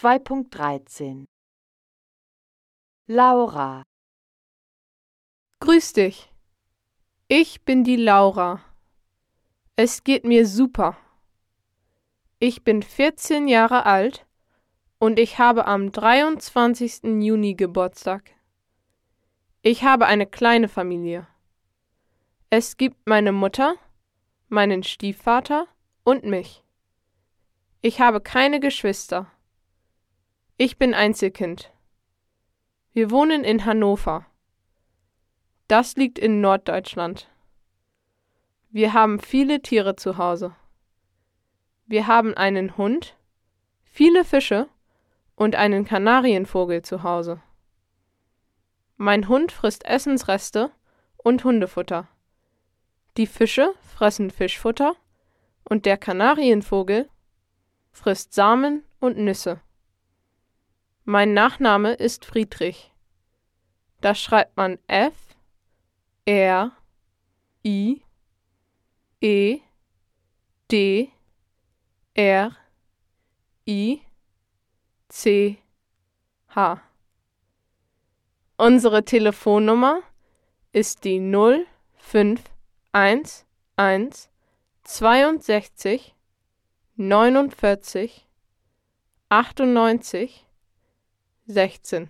2.13 Laura Grüß dich. Ich bin die Laura. Es geht mir super. Ich bin 14 Jahre alt und ich habe am 23. Juni Geburtstag. Ich habe eine kleine Familie. Es gibt meine Mutter, meinen Stiefvater und mich. Ich habe keine Geschwister. Ich bin Einzelkind. Wir wohnen in Hannover. Das liegt in Norddeutschland. Wir haben viele Tiere zu Hause. Wir haben einen Hund, viele Fische und einen Kanarienvogel zu Hause. Mein Hund frisst Essensreste und Hundefutter. Die Fische fressen Fischfutter und der Kanarienvogel frisst Samen und Nüsse. Mein Nachname ist Friedrich. Das schreibt man F R I E D R I C H. Unsere Telefonnummer ist die 051 62 49 98 16